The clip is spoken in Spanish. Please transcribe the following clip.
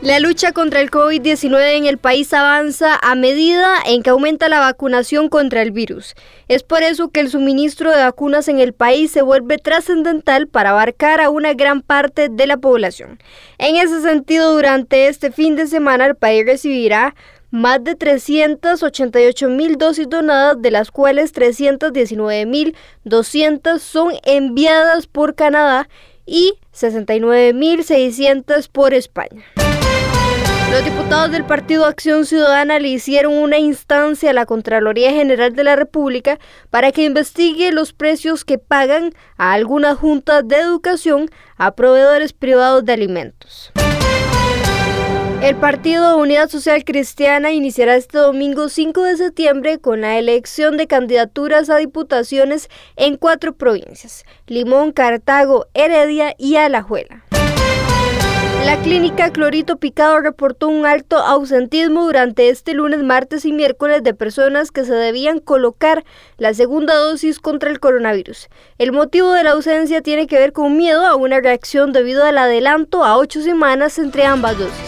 La lucha contra el COVID-19 en el país avanza a medida en que aumenta la vacunación contra el virus. Es por eso que el suministro de vacunas en el país se vuelve trascendental para abarcar a una gran parte de la población. En ese sentido, durante este fin de semana el país recibirá más de 388 mil dosis donadas, de las cuales 319 mil 200 son enviadas por Canadá y 69 mil 600 por España. Los diputados del Partido Acción Ciudadana le hicieron una instancia a la Contraloría General de la República para que investigue los precios que pagan a algunas juntas de educación a proveedores privados de alimentos. El Partido Unidad Social Cristiana iniciará este domingo 5 de septiembre con la elección de candidaturas a diputaciones en cuatro provincias, Limón, Cartago, Heredia y Alajuela. La clínica Clorito Picado reportó un alto ausentismo durante este lunes, martes y miércoles de personas que se debían colocar la segunda dosis contra el coronavirus. El motivo de la ausencia tiene que ver con miedo a una reacción debido al adelanto a ocho semanas entre ambas dosis.